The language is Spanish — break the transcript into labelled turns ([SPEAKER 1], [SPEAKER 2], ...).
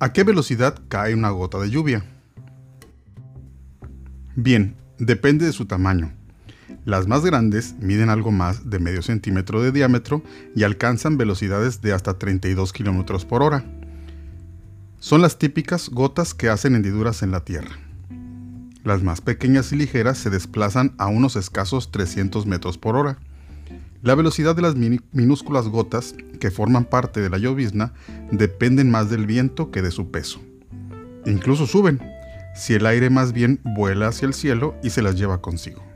[SPEAKER 1] ¿A qué velocidad cae una gota de lluvia? Bien, depende de su tamaño. Las más grandes miden algo más de medio centímetro de diámetro y alcanzan velocidades de hasta 32 km por hora. Son las típicas gotas que hacen hendiduras en la tierra. Las más pequeñas y ligeras se desplazan a unos escasos 300 metros por hora. La velocidad de las minúsculas gotas que forman parte de la llovizna dependen más del viento que de su peso. Incluso suben, si el aire más bien vuela hacia el cielo y se las lleva consigo.